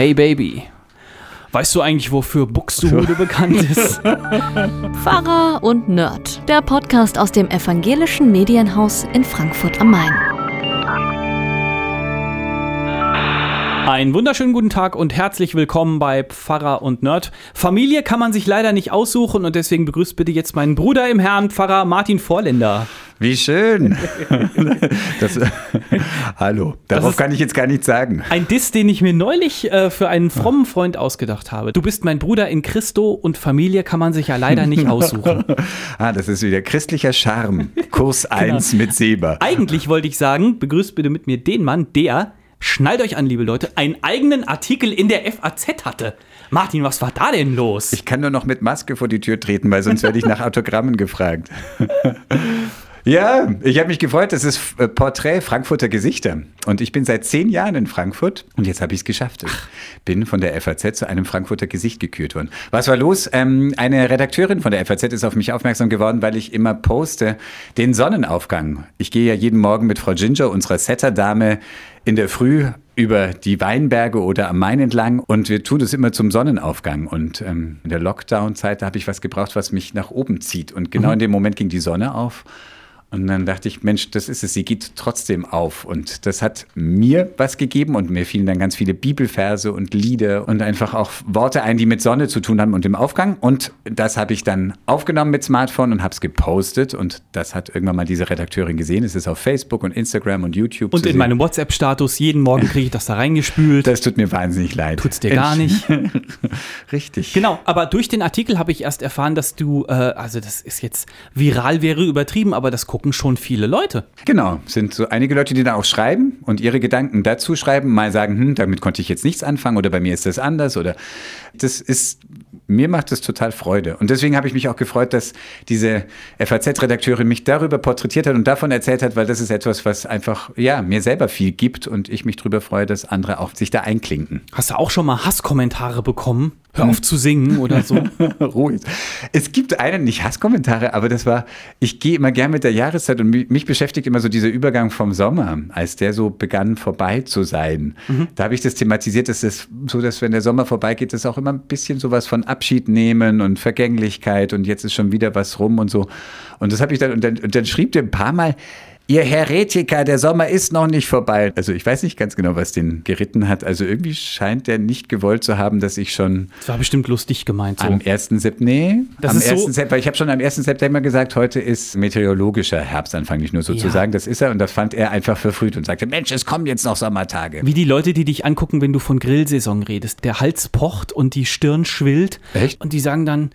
Hey Baby, weißt du eigentlich, wofür Buxtehude bekannt ist? Pfarrer und Nerd, der Podcast aus dem evangelischen Medienhaus in Frankfurt am Main. Einen wunderschönen guten Tag und herzlich willkommen bei Pfarrer und Nerd. Familie kann man sich leider nicht aussuchen und deswegen begrüßt bitte jetzt meinen Bruder im Herrn, Pfarrer Martin Vorländer. Wie schön. Das, hallo, darauf kann ich jetzt gar nichts sagen. Ein Diss, den ich mir neulich äh, für einen frommen Freund ausgedacht habe. Du bist mein Bruder in Christo und Familie kann man sich ja leider nicht aussuchen. ah, das ist wieder christlicher Charme. Kurs 1 genau. mit Seba. Eigentlich wollte ich sagen, begrüßt bitte mit mir den Mann, der schnallt euch an, liebe Leute, einen eigenen Artikel in der FAZ hatte. Martin, was war da denn los? Ich kann nur noch mit Maske vor die Tür treten, weil sonst werde ich nach Autogrammen gefragt. Ja, ich habe mich gefreut. Das ist äh, Porträt Frankfurter Gesichter. Und ich bin seit zehn Jahren in Frankfurt und jetzt habe ich es geschafft. Ich bin von der FAZ zu einem Frankfurter Gesicht gekürt worden. Was war los? Ähm, eine Redakteurin von der FAZ ist auf mich aufmerksam geworden, weil ich immer poste den Sonnenaufgang. Ich gehe ja jeden Morgen mit Frau Ginger, unserer Setterdame, in der Früh über die Weinberge oder am Main entlang und wir tun das immer zum Sonnenaufgang. Und ähm, in der Lockdown-Zeit, habe ich was gebraucht, was mich nach oben zieht. Und genau mhm. in dem Moment ging die Sonne auf. Und dann dachte ich, Mensch, das ist es, sie geht trotzdem auf. Und das hat mir was gegeben und mir fielen dann ganz viele Bibelverse und Lieder und einfach auch Worte ein, die mit Sonne zu tun haben und dem Aufgang. Und das habe ich dann aufgenommen mit Smartphone und habe es gepostet. Und das hat irgendwann mal diese Redakteurin gesehen. Es ist auf Facebook und Instagram und YouTube. Und in sehen. meinem WhatsApp-Status, jeden Morgen kriege ich das da reingespült. Das tut mir wahnsinnig leid. Tut's dir gar nicht. Richtig. Genau, aber durch den Artikel habe ich erst erfahren, dass du, äh, also das ist jetzt viral wäre übertrieben, aber das gucken schon viele Leute. Genau, sind so einige Leute, die da auch schreiben und ihre Gedanken dazu schreiben, mal sagen, hm, damit konnte ich jetzt nichts anfangen oder bei mir ist das anders oder das ist mir macht es total Freude. Und deswegen habe ich mich auch gefreut, dass diese FAZ-Redakteurin mich darüber porträtiert hat und davon erzählt hat, weil das ist etwas, was einfach, ja, mir selber viel gibt und ich mich darüber freue, dass andere auch sich da einklinken. Hast du auch schon mal Hasskommentare bekommen? Hör auf zu singen oder so. Ruhig. Es gibt einen, nicht Hasskommentare, aber das war, ich gehe immer gern mit der Jahreszeit und mich, beschäftigt immer so dieser Übergang vom Sommer, als der so begann vorbei zu sein. Mhm. Da habe ich das thematisiert, dass es so, dass wenn der Sommer vorbeigeht, das auch immer ein bisschen sowas von Abschied nehmen und Vergänglichkeit und jetzt ist schon wieder was rum und so. Und das habe ich dann, und dann, und dann schrieb der ein paar Mal, Ihr Heretiker, der Sommer ist noch nicht vorbei. Also ich weiß nicht ganz genau, was den geritten hat. Also irgendwie scheint der nicht gewollt zu haben, dass ich schon. Das war bestimmt lustig gemeint. So. Am 1. September. Nee, das am ist 1. So September. Ich habe schon am 1. September gesagt, heute ist meteorologischer Herbstanfang, nicht nur sozusagen. Ja. Das ist er und das fand er einfach verfrüht und sagte, Mensch, es kommen jetzt noch Sommertage. Wie die Leute, die dich angucken, wenn du von Grillsaison redest. Der Hals pocht und die Stirn schwillt. Echt? Und die sagen dann,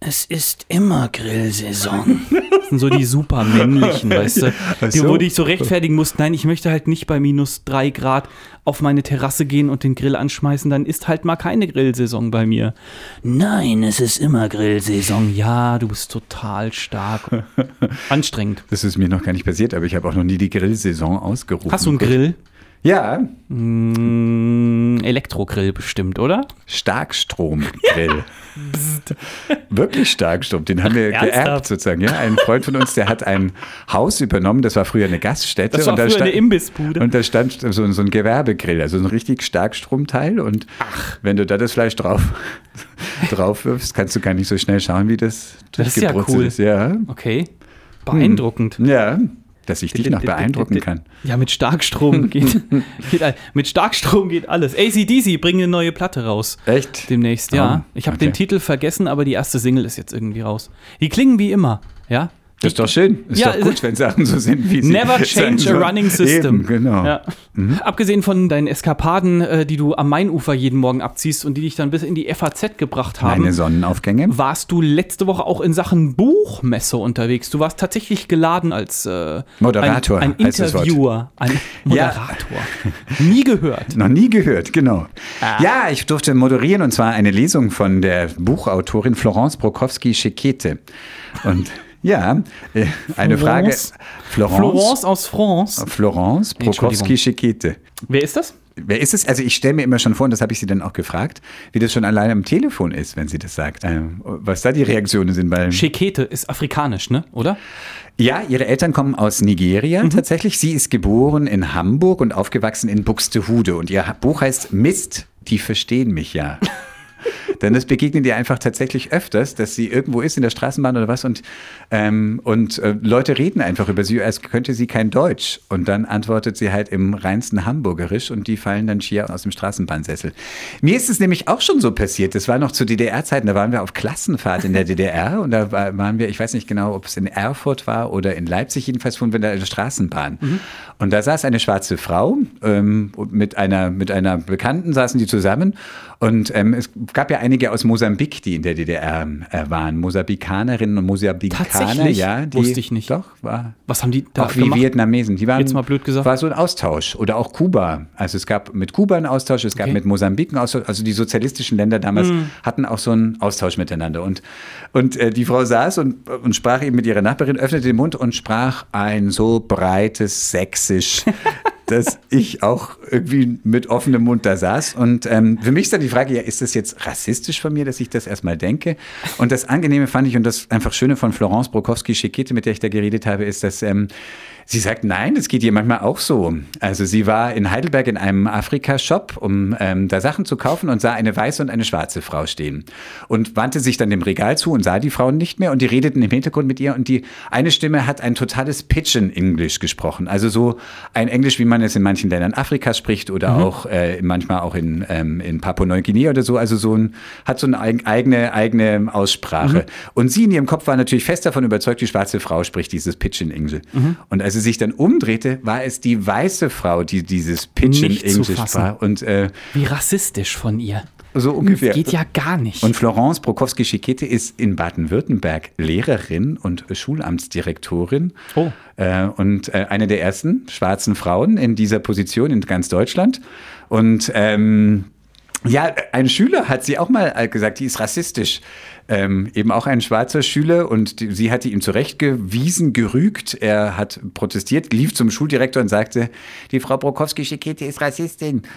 es ist immer Grillsaison. Das sind so die super männlichen, weißt du, die, so. wo du dich so rechtfertigen musst, nein, ich möchte halt nicht bei minus drei Grad auf meine Terrasse gehen und den Grill anschmeißen, dann ist halt mal keine Grillsaison bei mir. Nein, es ist immer Grillsaison. Ja, du bist total stark. Anstrengend. Das ist mir noch gar nicht passiert, aber ich habe auch noch nie die Grillsaison ausgerufen. Hast du einen Grill? Ja. Mm, Elektrogrill bestimmt, oder? Starkstromgrill. Wirklich Starkstrom. Den haben wir geerbt sozusagen. Ja, ein Freund von uns, der hat ein Haus übernommen. Das war früher eine Gaststätte. Das war und früher stand, eine Imbissbude. Und da stand so, so, ein Gewerbegrill, also ein richtig Starkstromteil. Und Ach. wenn du da das Fleisch drauf, drauf wirfst, kannst du gar nicht so schnell schauen, wie das Das ist ja cool. Ist. Ja. Okay. Beeindruckend. Hm. Ja dass ich dich noch beeindrucken kann. Ja, mit Starkstrom geht, geht mit Starkstrom geht alles. ACDC bringen eine neue Platte raus. Echt? Demnächst, ja. Oh, ich habe okay. den Titel vergessen, aber die erste Single ist jetzt irgendwie raus. Die klingen wie immer, ja. Das ist doch schön. Ist ja, doch gut, wenn Sachen so sind, wie sie Never change a running system. Eben, genau. Ja. Mhm. Abgesehen von deinen Eskapaden, äh, die du am Mainufer jeden Morgen abziehst und die dich dann bis in die FAZ gebracht haben. Meine Sonnenaufgänge. Warst du letzte Woche auch in Sachen Buchmesse unterwegs? Du warst tatsächlich geladen als äh, Moderator. Ein, ein Interviewer. Ein Moderator. Ja. Nie gehört. Noch nie gehört, genau. Ah. Ja, ich durfte moderieren und zwar eine Lesung von der Buchautorin Florence Brokowski-Schekete. Und ja, äh, eine Frage. Florence, Florence aus France. Florence Prokowski-Schekete. Wer ist das? Wer ist es? Also ich stelle mir immer schon vor, und das habe ich sie dann auch gefragt, wie das schon alleine am Telefon ist, wenn sie das sagt. Ähm, was da die Reaktionen sind. Weil Schekete ist afrikanisch, ne? Oder? Ja, ihre Eltern kommen aus Nigeria mhm. tatsächlich. Sie ist geboren in Hamburg und aufgewachsen in Buxtehude. Und ihr Buch heißt Mist, die verstehen mich ja. Denn das begegnet ihr einfach tatsächlich öfters, dass sie irgendwo ist in der Straßenbahn oder was und, ähm, und äh, Leute reden einfach über sie, als könnte sie kein Deutsch. Und dann antwortet sie halt im reinsten Hamburgerisch und die fallen dann schier aus dem Straßenbahnsessel. Mir ist es nämlich auch schon so passiert. Das war noch zu DDR-Zeiten, da waren wir auf Klassenfahrt in der DDR und da waren wir, ich weiß nicht genau, ob es in Erfurt war oder in Leipzig, jedenfalls fuhren wir da in der Straßenbahn. Mhm. Und da saß eine schwarze Frau ähm, mit, einer, mit einer Bekannten, saßen die zusammen und ähm, es gab ja einige aus Mosambik, die in der DDR äh, waren. Mosambikanerinnen und Mosambikaner, ja. Die, Wusste ich nicht. Doch, war. Was haben die da Auch wie gemacht? Vietnamesen. Die waren, Jetzt mal blöd gesagt. War so ein Austausch. Oder auch Kuba. Also es gab mit Kuba einen Austausch, es gab okay. mit Mosambik einen Austausch. Also die sozialistischen Länder damals mm. hatten auch so einen Austausch miteinander. Und, und äh, die Frau saß und, und sprach eben mit ihrer Nachbarin, öffnete den Mund und sprach ein so breites Sächsisch. dass ich auch irgendwie mit offenem Mund da saß. Und ähm, für mich ist dann die Frage, ja, ist das jetzt rassistisch von mir, dass ich das erstmal denke? Und das Angenehme fand ich und das einfach Schöne von Florence Brokowski-Schekete, mit der ich da geredet habe, ist, dass ähm, Sie sagt, nein, das geht ihr manchmal auch so. Also sie war in Heidelberg in einem Afrika-Shop, um ähm, da Sachen zu kaufen und sah eine weiße und eine schwarze Frau stehen. Und wandte sich dann dem Regal zu und sah die Frauen nicht mehr und die redeten im Hintergrund mit ihr und die eine Stimme hat ein totales Pidgin-Englisch gesprochen. Also so ein Englisch, wie man es in manchen Ländern Afrikas spricht oder mhm. auch äh, manchmal auch in, ähm, in Papua-Neuguinea oder so. Also so ein, hat so eine eigene, eigene Aussprache. Mhm. Und sie in ihrem Kopf war natürlich fest davon überzeugt, die schwarze Frau spricht dieses Pidgin-Englisch. Mhm. Und als sie sich dann umdrehte, war es die weiße Frau, die dieses Pidgin Englisch war. Und, äh, Wie rassistisch von ihr. So ungefähr. Das geht ja gar nicht. Und Florence Prokowski-Schikete ist in Baden-Württemberg Lehrerin und Schulamtsdirektorin. Oh. Äh, und äh, eine der ersten schwarzen Frauen in dieser Position in ganz Deutschland. Und ähm, ja, ein Schüler hat sie auch mal gesagt, die ist rassistisch ähm, eben auch ein schwarzer Schüler und die, sie hatte ihm zurechtgewiesen, gerügt. Er hat protestiert, lief zum Schuldirektor und sagte, die Frau Brokowski-Schikete ist Rassistin.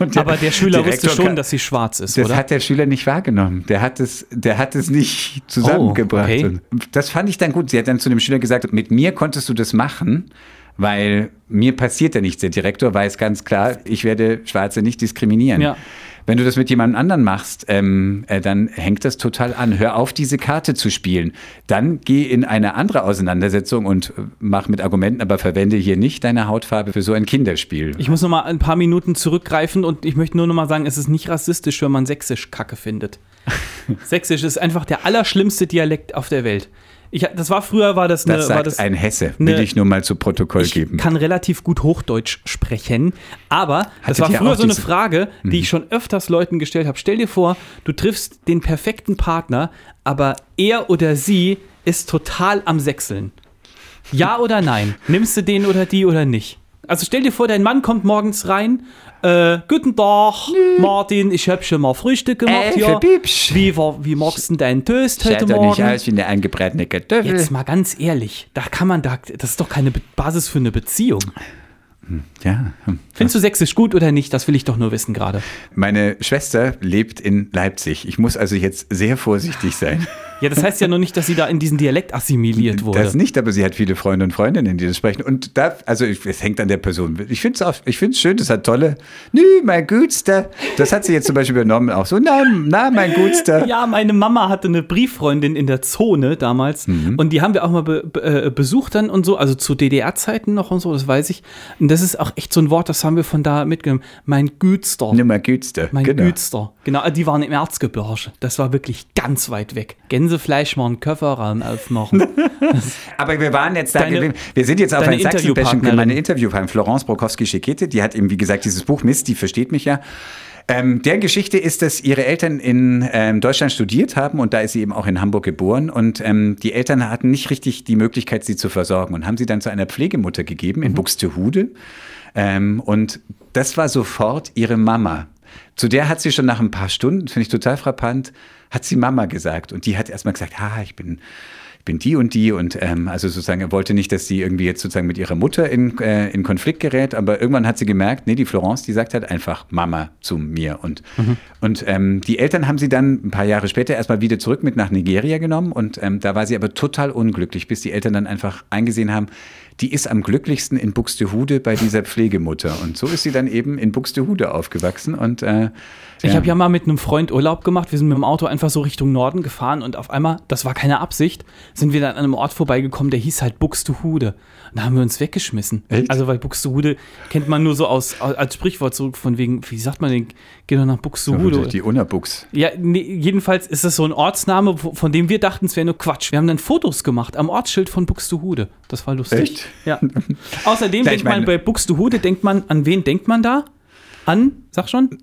Der Aber der Schüler Direktor wusste schon, dass sie schwarz ist, das oder? hat der Schüler nicht wahrgenommen. Der hat es, der hat es nicht zusammengebracht. Oh, okay. Das fand ich dann gut. Sie hat dann zu dem Schüler gesagt, mit mir konntest du das machen, weil mir passiert ja nichts. Der Direktor weiß ganz klar, ich werde Schwarze nicht diskriminieren. Ja. Wenn du das mit jemand anderen machst, ähm, äh, dann hängt das total an. Hör auf, diese Karte zu spielen. Dann geh in eine andere Auseinandersetzung und äh, mach mit Argumenten, aber verwende hier nicht deine Hautfarbe für so ein Kinderspiel. Ich muss noch mal ein paar Minuten zurückgreifen und ich möchte nur noch mal sagen, es ist nicht rassistisch, wenn man Sächsisch Kacke findet. Sächsisch ist einfach der allerschlimmste Dialekt auf der Welt. Ich, das war früher, war das eine. Das sagt war das ein Hesse, will ich nur mal zu Protokoll ich geben. Ich kann relativ gut Hochdeutsch sprechen, aber Hattet das war früher so eine Frage, die mhm. ich schon öfters Leuten gestellt habe. Stell dir vor, du triffst den perfekten Partner, aber er oder sie ist total am Sechseln. Ja oder nein? Nimmst du den oder die oder nicht? Also stell dir vor, dein Mann kommt morgens rein äh, guten Tag, Nö. Martin. Ich habe schon mal Frühstück gemacht. Äh, ja. Wie, war, wie magst du deinen Toast heute Morgen? Sieht nicht aus wie eine angebratene Kartoffel. Jetzt mal ganz ehrlich, da kann man da, das ist doch keine Basis für eine Beziehung. Hm, ja. Hm. Findest du Sächsisch gut oder nicht? Das will ich doch nur wissen gerade. Meine Schwester lebt in Leipzig. Ich muss also jetzt sehr vorsichtig sein. Ja, das heißt ja noch nicht, dass sie da in diesen Dialekt assimiliert wurde. Das nicht, aber sie hat viele Freunde und Freundinnen, die das sprechen. Und da, also es hängt an der Person. Ich finde es auch, ich finde es schön, das hat tolle, nö, mein Gutster. Das hat sie jetzt zum Beispiel übernommen, auch so, nein, na, mein Gutster. Ja, meine Mama hatte eine Brieffreundin in der Zone damals mhm. und die haben wir auch mal be, be, äh, besucht dann und so, also zu DDR-Zeiten noch und so, das weiß ich. Und das ist auch echt so ein Wort, das haben wir von da mitgenommen. Mein Gütster. Ne, mein Gütster. Mein genau. Gütster. Genau, die waren im Erzgebirge. Das war wirklich ganz weit weg. Gänsefleisch mal einen Kofferraum aufmachen. Aber wir waren jetzt da, deine, wir sind jetzt auf ein Sachsen-Bashing für meine Interviewpartnerin Florence Brokowski-Schekete. Die hat eben, wie gesagt, dieses Buch Mist, die versteht mich ja. Ähm, der Geschichte ist, dass ihre Eltern in ähm, Deutschland studiert haben und da ist sie eben auch in Hamburg geboren und ähm, die Eltern hatten nicht richtig die Möglichkeit, sie zu versorgen und haben sie dann zu einer Pflegemutter gegeben in mhm. Buxtehude. Ähm, und das war sofort ihre Mama. Zu der hat sie schon nach ein paar Stunden, finde ich total frappant, hat sie Mama gesagt. Und die hat erstmal gesagt, ah, ich bin ich bin die und die und ähm, also sozusagen, er wollte nicht, dass sie irgendwie jetzt sozusagen mit ihrer Mutter in, äh, in Konflikt gerät, aber irgendwann hat sie gemerkt, nee, die Florence, die sagt halt einfach Mama zu mir und, mhm. und ähm, die Eltern haben sie dann ein paar Jahre später erstmal wieder zurück mit nach Nigeria genommen und ähm, da war sie aber total unglücklich, bis die Eltern dann einfach eingesehen haben, die ist am glücklichsten in Buxtehude bei dieser Pflegemutter. Und so ist sie dann eben in Buxtehude aufgewachsen. Und äh, ich habe ja mal mit einem Freund Urlaub gemacht. Wir sind mit dem Auto einfach so Richtung Norden gefahren und auf einmal, das war keine Absicht, sind wir dann an einem Ort vorbeigekommen, der hieß halt Buxtehude. Und da haben wir uns weggeschmissen. Echt? Also, weil Buxtehude kennt man nur so aus, als Sprichwort zurück von wegen, wie sagt man den, geh doch nach Buxtehude. Die Unabuchs. Ja, nee, jedenfalls ist das so ein Ortsname, von dem wir dachten, es wäre nur Quatsch. Wir haben dann Fotos gemacht am Ortsschild von Buxtehude. Das war lustig. Echt? Ja. Außerdem ja, denkt man bei Buxtehude, denkt man, an wen denkt man da? An, sag schon,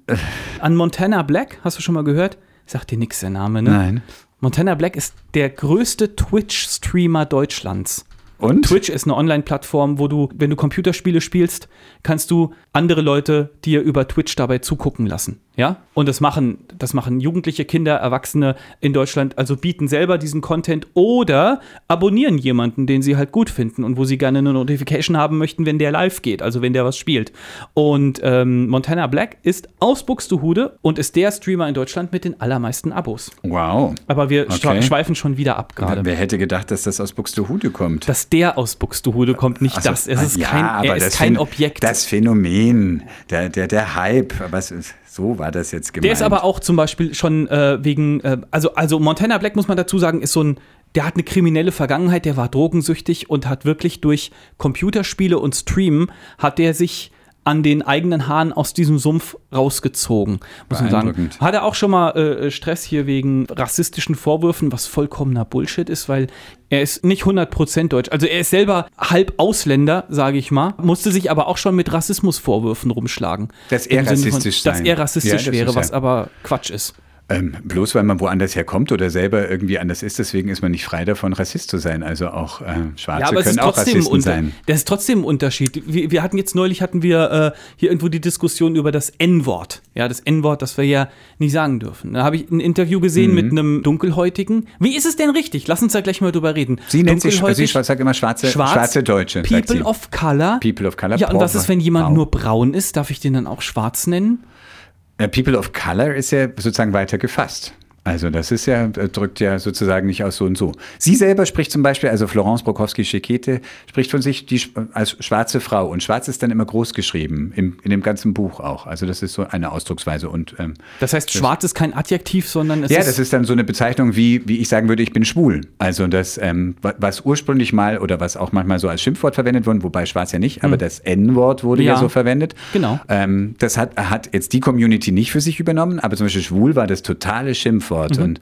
an Montana Black, hast du schon mal gehört? Sagt dir nichts der Name, ne? Nein. Montana Black ist der größte Twitch-Streamer Deutschlands. Und? Twitch ist eine Online-Plattform, wo du, wenn du Computerspiele spielst, kannst du andere Leute dir über Twitch dabei zugucken lassen. Ja? Und das machen, das machen Jugendliche, Kinder, Erwachsene in Deutschland, also bieten selber diesen Content oder abonnieren jemanden, den sie halt gut finden und wo sie gerne eine Notification haben möchten, wenn der live geht, also wenn der was spielt. Und ähm, Montana Black ist aus Buxtehude und ist der Streamer in Deutschland mit den allermeisten Abos. Wow. Aber wir okay. schweifen schon wieder ab gerade. Wer hätte gedacht, dass das aus Buxtehude kommt? Dass der aus Buxtehude kommt, nicht so, das. Es ist ja, kein, er ist kein Objekt. Das Phänomen, der, der, der Hype, was ist so war das jetzt gemeint. Der ist aber auch zum Beispiel schon äh, wegen, äh, also, also Montana Black muss man dazu sagen, ist so ein, der hat eine kriminelle Vergangenheit, der war drogensüchtig und hat wirklich durch Computerspiele und Streamen hat der sich an den eigenen Haaren aus diesem Sumpf rausgezogen, muss man sagen. Hat er auch schon mal äh, Stress hier wegen rassistischen Vorwürfen, was vollkommener Bullshit ist, weil er ist nicht 100% deutsch. Also er ist selber halb Ausländer, sage ich mal, musste sich aber auch schon mit Rassismusvorwürfen rumschlagen. Dass er rassistisch von, Dass er rassistisch ja, wäre, was aber Quatsch ist. Ähm, bloß weil man woanders herkommt oder selber irgendwie anders ist, deswegen ist man nicht frei davon, Rassist zu sein. Also auch äh, Schwarze ja, können auch Rassisten unter, sein. Das ist trotzdem ein Unterschied. Wir, wir hatten jetzt neulich hatten wir äh, hier irgendwo die Diskussion über das N-Wort. Ja, das N-Wort, das wir ja nicht sagen dürfen. Da habe ich ein Interview gesehen mhm. mit einem Dunkelhäutigen. Wie ist es denn richtig? Lass uns da gleich mal drüber reden. Sie nennt sich, sie sagt immer schwarze, Schwarz, schwarze Deutsche. People of Color. People of Color. Ja, und was ist, wenn jemand wow. nur braun ist? Darf ich den dann auch schwarz nennen? People of Color ist ja sozusagen weiter gefasst. Also das ist ja, äh, drückt ja sozusagen nicht aus so und so. Sie selber spricht zum Beispiel, also Florence Brokowski-Schekete spricht von sich die, als schwarze Frau und schwarz ist dann immer groß geschrieben, im, in dem ganzen Buch auch. Also das ist so eine Ausdrucksweise. Und, ähm, das heißt, das, schwarz ist kein Adjektiv, sondern es ja, ist... Ja, das ist dann so eine Bezeichnung, wie, wie ich sagen würde, ich bin schwul. Also das, ähm, was ursprünglich mal oder was auch manchmal so als Schimpfwort verwendet wurde, wobei schwarz ja nicht, aber hm. das N-Wort wurde ja. ja. so verwendet. Genau. Ähm, das hat, hat jetzt die Community nicht für sich übernommen, aber zum Beispiel schwul war das totale Schimpfwort. Wort. Mhm. Und,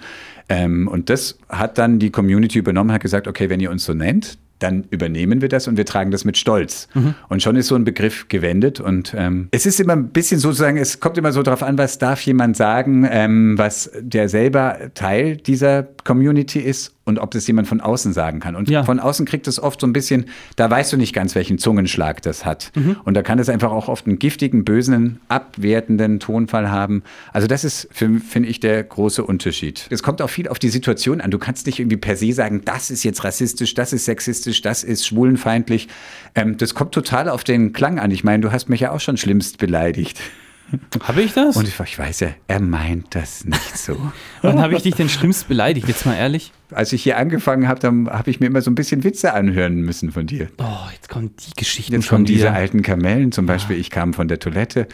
ähm, und das hat dann die Community übernommen, hat gesagt, okay, wenn ihr uns so nennt, dann übernehmen wir das und wir tragen das mit Stolz. Mhm. Und schon ist so ein Begriff gewendet. Und ähm, es ist immer ein bisschen sozusagen, es kommt immer so darauf an, was darf jemand sagen, ähm, was der selber Teil dieser Community ist und ob das jemand von außen sagen kann. Und ja. von außen kriegt es oft so ein bisschen, da weißt du nicht ganz, welchen Zungenschlag das hat. Mhm. Und da kann es einfach auch oft einen giftigen, bösen, abwertenden Tonfall haben. Also das ist, finde ich, der große Unterschied. Es kommt auch viel auf die Situation an. Du kannst nicht irgendwie per se sagen, das ist jetzt rassistisch, das ist sexistisch, das ist schwulenfeindlich. Ähm, das kommt total auf den Klang an. Ich meine, du hast mich ja auch schon schlimmst beleidigt. Habe ich das? Und ich, ich, weiß ja, er meint das nicht so. Wann habe ich dich denn schlimmst beleidigt? Jetzt mal ehrlich. Als ich hier angefangen habe, dann habe ich mir immer so ein bisschen Witze anhören müssen von dir. Oh, jetzt kommen die Geschichten Jetzt kommen diese alten Kamellen. Zum Beispiel, ja. ich kam von der Toilette,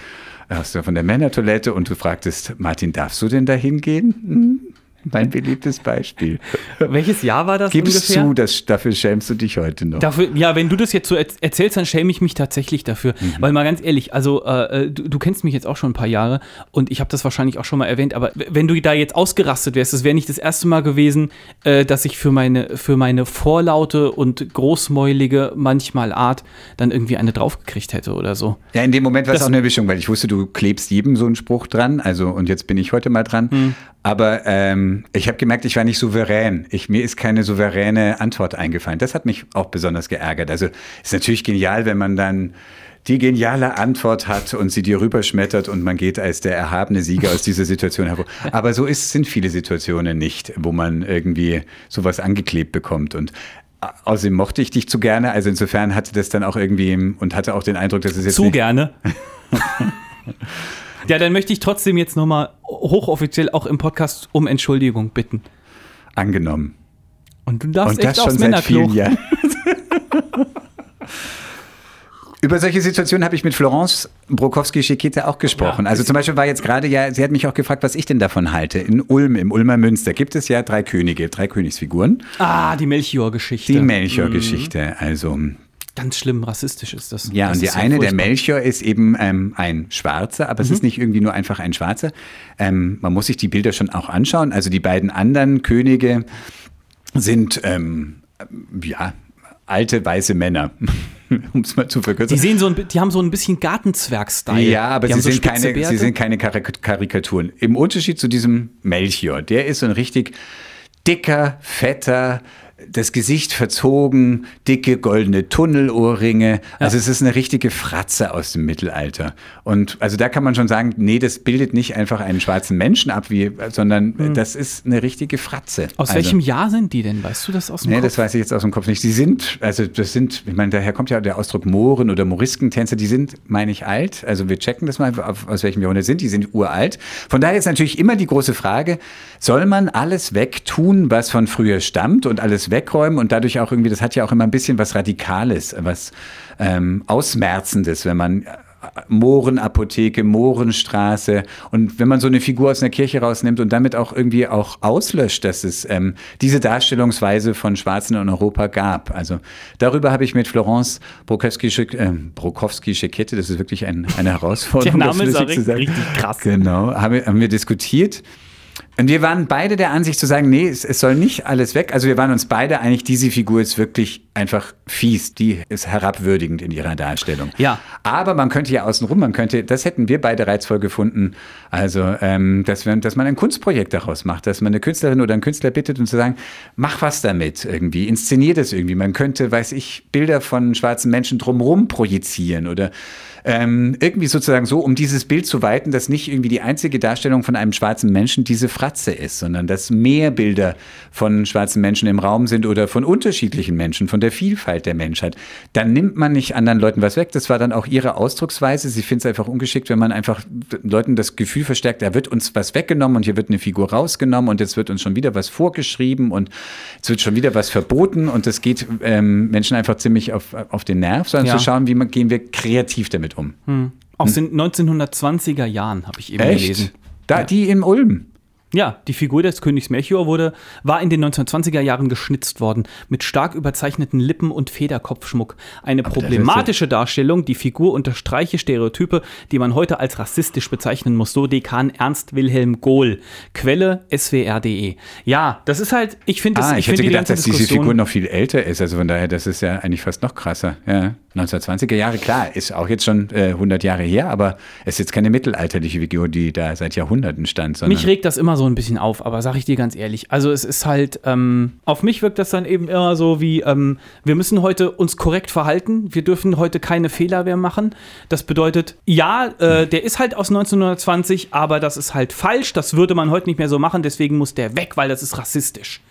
also von der Männertoilette und du fragtest, Martin, darfst du denn da hingehen? Hm? Mein beliebtes Beispiel. Welches Jahr war das Gibst ungefähr? zu, das, dafür schämst du dich heute noch. Dafür, ja, wenn du das jetzt so erzählst, dann schäme ich mich tatsächlich dafür. Mhm. Weil mal ganz ehrlich, also äh, äh, du, du, kennst mich jetzt auch schon ein paar Jahre und ich habe das wahrscheinlich auch schon mal erwähnt, aber wenn du da jetzt ausgerastet wärst, das wäre nicht das erste Mal gewesen, äh, dass ich für meine, für meine vorlaute und großmäulige manchmal Art dann irgendwie eine draufgekriegt hätte oder so. Ja, in dem Moment war es auch eine Erwischung, weil ich wusste, du klebst jedem so einen Spruch dran, also und jetzt bin ich heute mal dran. Mhm. Aber ähm, ich habe gemerkt, ich war nicht souverän. Ich, mir ist keine souveräne Antwort eingefallen. Das hat mich auch besonders geärgert. Also ist natürlich genial, wenn man dann die geniale Antwort hat und sie dir rüberschmettert und man geht als der erhabene Sieger aus dieser Situation hervor. Aber so ist, sind viele Situationen nicht, wo man irgendwie sowas angeklebt bekommt. Und außerdem mochte ich dich zu gerne. Also insofern hatte das dann auch irgendwie und hatte auch den Eindruck, dass es jetzt. Zu gerne. ja, dann möchte ich trotzdem jetzt nochmal hochoffiziell auch im Podcast um Entschuldigung bitten. Angenommen. Und du darfst und echt das schon seit vielen Jahren. Über solche Situationen habe ich mit Florence Brokowski-Schekete auch gesprochen. Ja, also zum Beispiel war jetzt gerade ja, sie hat mich auch gefragt, was ich denn davon halte. In Ulm, im Ulmer Münster, gibt es ja drei Könige, drei Königsfiguren. Ah, die Melchior-Geschichte. Die Melchior-Geschichte, mhm. also. Ganz schlimm rassistisch ist das. Ja, das und die eine, ja der Melchior, ist eben ähm, ein Schwarzer, aber mhm. es ist nicht irgendwie nur einfach ein Schwarzer. Ähm, man muss sich die Bilder schon auch anschauen. Also die beiden anderen Könige sind, ähm, ja, alte weiße Männer. um es mal zu verkürzen. Die, sehen so ein, die haben so ein bisschen Gartenzwerg-Style. Ja, aber sie, sind so keine, sie sind keine Karikaturen. Im Unterschied zu diesem Melchior, der ist so ein richtig dicker, fetter, das Gesicht verzogen, dicke goldene Tunnelohrringe. Ja. Also es ist eine richtige Fratze aus dem Mittelalter. Und also da kann man schon sagen, nee, das bildet nicht einfach einen schwarzen Menschen ab, wie, sondern mhm. das ist eine richtige Fratze. Aus also, welchem Jahr sind die denn? Weißt du das aus dem nee, Kopf? Nee, das weiß ich jetzt aus dem Kopf nicht. Sie sind, also das sind, ich meine, daher kommt ja der Ausdruck Mohren oder Moriskentänzer, die sind, meine ich, alt. Also wir checken das mal, aus welchem Jahrhundert sind. Die sind uralt. Von daher ist natürlich immer die große Frage, soll man alles wegtun, was von früher stammt und alles wegräumen und dadurch auch irgendwie, das hat ja auch immer ein bisschen was Radikales, was ähm, Ausmerzendes, wenn man Mohrenapotheke, Mohrenstraße. Und wenn man so eine Figur aus einer Kirche rausnimmt und damit auch irgendwie auch auslöscht, dass es ähm, diese Darstellungsweise von Schwarzen in Europa gab. Also darüber habe ich mit Florence Brokowski-Schekette, äh, das ist wirklich ein, eine Herausforderung. Der Name ist auch richtig krass. Genau, haben wir, haben wir diskutiert. Und wir waren beide der Ansicht zu sagen, nee, es, es, soll nicht alles weg. Also wir waren uns beide einig, diese Figur ist wirklich einfach fies, die ist herabwürdigend in ihrer Darstellung. Ja. Aber man könnte ja außenrum, man könnte, das hätten wir beide reizvoll gefunden, also ähm, dass, wir, dass man ein Kunstprojekt daraus macht, dass man eine Künstlerin oder einen Künstler bittet und zu sagen, mach was damit irgendwie, inszenier das irgendwie. Man könnte, weiß ich, Bilder von schwarzen Menschen drumherum projizieren oder ähm, irgendwie sozusagen so, um dieses Bild zu weiten, dass nicht irgendwie die einzige Darstellung von einem schwarzen Menschen diese Fratze ist, sondern dass mehr Bilder von schwarzen Menschen im Raum sind oder von unterschiedlichen Menschen, von der Vielfalt der Menschheit. Dann nimmt man nicht anderen Leuten was weg. Das war dann auch ihre Ausdrucksweise. Sie findet es einfach ungeschickt, wenn man einfach Leuten das Gefühl verstärkt, da wird uns was weggenommen und hier wird eine Figur rausgenommen und jetzt wird uns schon wieder was vorgeschrieben und es wird schon wieder was verboten und das geht ähm, Menschen einfach ziemlich auf, auf den Nerv, sondern ja. zu schauen, wie man, gehen wir kreativ damit damit um. Hm. Aus den 1920er Jahren habe ich eben Echt? gelesen. Da, ja. Die in Ulm. Ja, die Figur des Königs Melchior wurde, war in den 1920er Jahren geschnitzt worden, mit stark überzeichneten Lippen und Federkopfschmuck. Eine Aber problematische Darstellung, die Figur unterstreiche Stereotype, die man heute als rassistisch bezeichnen muss, so Dekan Ernst Wilhelm Gohl. Quelle swr.de. Ja, das ist halt, ich finde ah, ich, ich hätte gedacht, dass diese Figur noch viel älter ist, also von daher, das ist ja eigentlich fast noch krasser. Ja. 1920er Jahre, klar, ist auch jetzt schon äh, 100 Jahre her, aber es ist jetzt keine mittelalterliche Figur, die da seit Jahrhunderten stand. Mich regt das immer so ein bisschen auf, aber sag ich dir ganz ehrlich, also es ist halt, ähm, auf mich wirkt das dann eben immer so wie, ähm, wir müssen heute uns korrekt verhalten, wir dürfen heute keine Fehler mehr machen. Das bedeutet, ja, äh, der ist halt aus 1920, aber das ist halt falsch, das würde man heute nicht mehr so machen, deswegen muss der weg, weil das ist rassistisch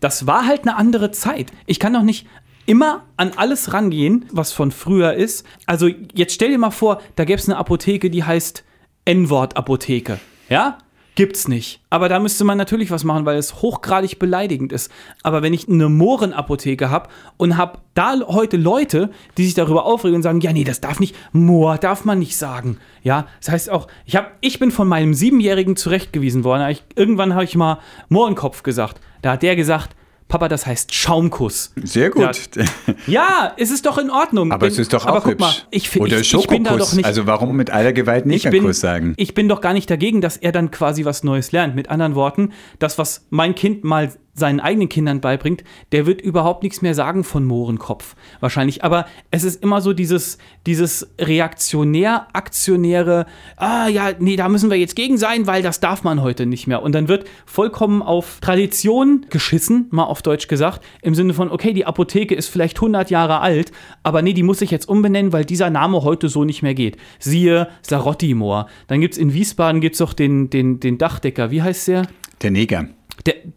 das war halt eine andere Zeit. Ich kann doch nicht immer an alles rangehen, was von früher ist. Also jetzt stell dir mal vor, da gäbe es eine Apotheke, die heißt N-Wort-Apotheke. Ja? Gibt's nicht. Aber da müsste man natürlich was machen, weil es hochgradig beleidigend ist. Aber wenn ich eine Mohrenapotheke habe und habe da heute Leute, die sich darüber aufregen und sagen, ja, nee, das darf nicht, Moor darf man nicht sagen. Ja, das heißt auch, ich, hab, ich bin von meinem Siebenjährigen zurechtgewiesen worden. Ich, irgendwann habe ich mal Mohrenkopf gesagt. Da hat der gesagt, Papa, das heißt Schaumkuss. Sehr gut. Ja, ja es ist doch in Ordnung. Aber bin, es ist doch auch hübsch. Mal, ich, Oder ich, ich bin da doch nicht, Also warum mit aller Gewalt Negerkuss sagen? Ich bin doch gar nicht dagegen, dass er dann quasi was Neues lernt. Mit anderen Worten, das, was mein Kind mal seinen eigenen Kindern beibringt, der wird überhaupt nichts mehr sagen von Mohrenkopf. Wahrscheinlich. Aber es ist immer so dieses, dieses reaktionär-aktionäre, ah ja, nee, da müssen wir jetzt gegen sein, weil das darf man heute nicht mehr. Und dann wird vollkommen auf Tradition geschissen, mal auf Deutsch gesagt, im Sinne von, okay, die Apotheke ist vielleicht 100 Jahre alt, aber nee, die muss sich jetzt umbenennen, weil dieser Name heute so nicht mehr geht. Siehe Sarotti-Moor. Dann gibt es in Wiesbaden gibt's auch den, den, den Dachdecker, wie heißt der? Der Neger.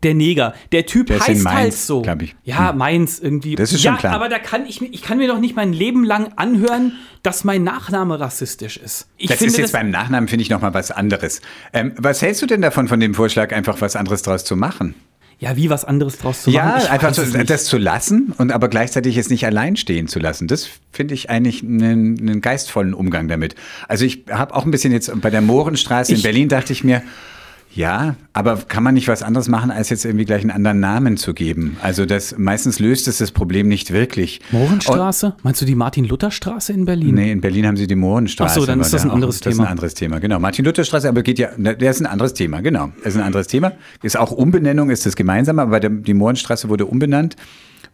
Der, Neger. Der Typ Der ist in heißt Mainz, halt so. ich. Ja, Hm. Mainz irgendwie. Das ist ja, schon klar. aber da kann ich, mir- ich kann mir doch nicht mein Leben lang anhören, dass mein Nachname rassistisch ist. Ich das finde ist jetzt beim Nachnamen, finde ich, nochmal was anderes. Ähm, was hältst du denn davon, von dem Vorschlag, einfach was anderes draus zu machen? ja, wie was anderes draus zu Ja, machen. Ich einfach so, das zu lassen und aber gleichzeitig es nicht allein stehen zu lassen. Das finde ich eigentlich einen, einen geistvollen Umgang damit. Also ich habe auch ein bisschen jetzt bei der Mohrenstraße in Ich- Berlin dachte ich mir, ja, aber kann man nicht was anderes machen, als jetzt irgendwie gleich einen anderen Namen zu geben? Also das meistens löst es das Problem nicht wirklich. Mohrenstraße? Meinst du die Martin-Luther-Straße in Berlin? Und, nee, in Berlin haben sie die Mohrenstraße. Ach so, dann ist das da ein anderes auch, Das ist Thema. ein anderes Thema, genau. Martin-Luther-Straße, aber geht ja, der ist ein anderes Thema, genau. Ist ein anderes Thema. Ist auch Umbenennung, ist das gemeinsam, aber die Mohrenstraße wurde umbenannt.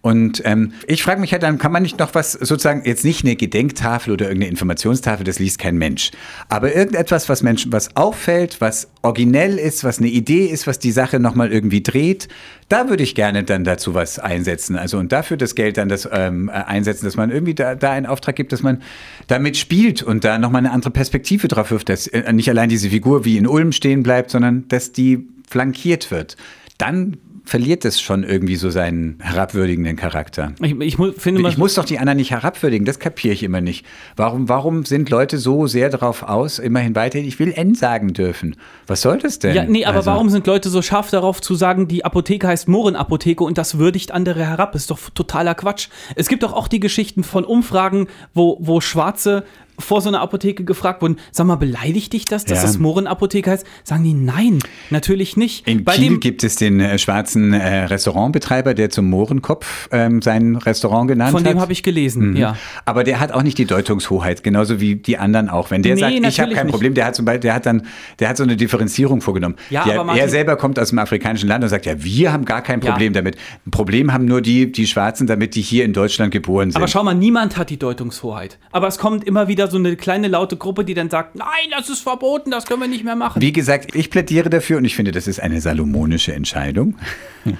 Und ähm, ich frage mich halt, dann kann man nicht noch was, sozusagen, jetzt nicht eine Gedenktafel oder irgendeine Informationstafel, das liest kein Mensch. Aber irgendetwas, was Menschen, was auffällt, was originell ist, was eine Idee ist, was die Sache nochmal irgendwie dreht, da würde ich gerne dann dazu was einsetzen. Also und dafür das Geld dann das ähm, äh, einsetzen, dass man irgendwie da, da einen Auftrag gibt, dass man damit spielt und da nochmal eine andere Perspektive drauf wirft, dass äh, nicht allein diese Figur wie in Ulm stehen bleibt, sondern dass die flankiert wird. Dann verliert es schon irgendwie so seinen herabwürdigenden Charakter. Ich, ich finde Ich muss doch die anderen nicht herabwürdigen, das kapiere ich immer nicht. Warum, warum sind Leute so sehr darauf aus, immerhin weiterhin, ich will N sagen dürfen? Was soll das denn? Ja, nee, aber Also- warum sind Leute so scharf darauf zu sagen, die Apotheke heißt Mohrenapotheke und das würdigt andere herab? Ist doch totaler Quatsch. Es gibt doch auch die Geschichten von Umfragen, wo, wo Schwarze vor so einer Apotheke gefragt wurden, sag mal, beleidigt dich das, dass Ja. das Mohrenapotheke heißt? Sagen die, nein, natürlich nicht. In Bei Kiel gibt es den äh, schwarzen äh, Restaurantbetreiber, der zum Mohrenkopf ähm, sein Restaurant genannt von hat. dem habe ich gelesen, Mhm. ja. Aber der hat auch nicht die Deutungshoheit, genauso wie die anderen auch. Wenn der Nee, sagt, ich habe kein nicht. Problem, der hat zum Beispiel, der hat dann, der hat so eine Differenzierung vorgenommen. Ja, der, aber Martin- er selber kommt aus dem afrikanischen Land und sagt, ja, wir haben gar kein Ja. Problem damit. Ein Problem haben nur die, die Schwarzen, damit die hier in Deutschland geboren sind. Aber schau mal, niemand hat die Deutungshoheit. Aber es kommt immer wieder so eine kleine laute Gruppe, die dann sagt, nein, das ist verboten, das können wir nicht mehr machen. Wie gesagt, ich plädiere dafür und ich finde, das ist eine salomonische Entscheidung.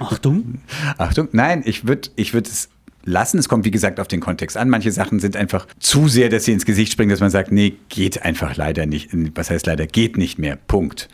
Achtung. Achtung, nein, ich würde ich würd es lassen. Es kommt, wie gesagt, auf den Kontext an. Manche Sachen sind einfach zu sehr, dass sie ins Gesicht springen, dass man sagt, nee, geht einfach leider nicht. Was heißt leider? Geht nicht mehr. Punkt.